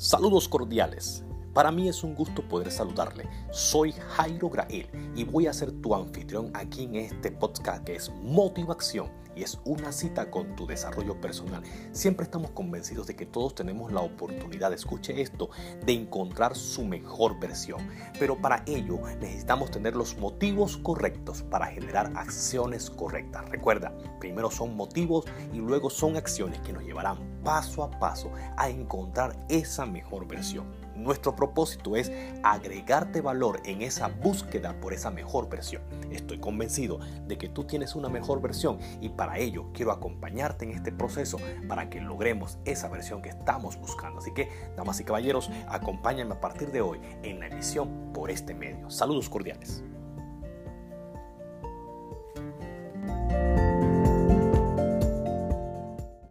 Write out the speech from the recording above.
Saludos cordiales. Para mí es un gusto poder saludarle. Soy Jairo Grael y voy a ser tu anfitrión aquí en este podcast que es Motivación es una cita con tu desarrollo personal. Siempre estamos convencidos de que todos tenemos la oportunidad, escuche esto, de encontrar su mejor versión. Pero para ello necesitamos tener los motivos correctos para generar acciones correctas. Recuerda, primero son motivos y luego son acciones que nos llevarán paso a paso a encontrar esa mejor versión. Nuestro propósito es agregarte valor en esa búsqueda por esa mejor versión. Estoy convencido de que tú tienes una mejor versión y para ello quiero acompañarte en este proceso para que logremos esa versión que estamos buscando. Así que, damas y caballeros, acompáñenme a partir de hoy en la emisión por este medio. Saludos cordiales.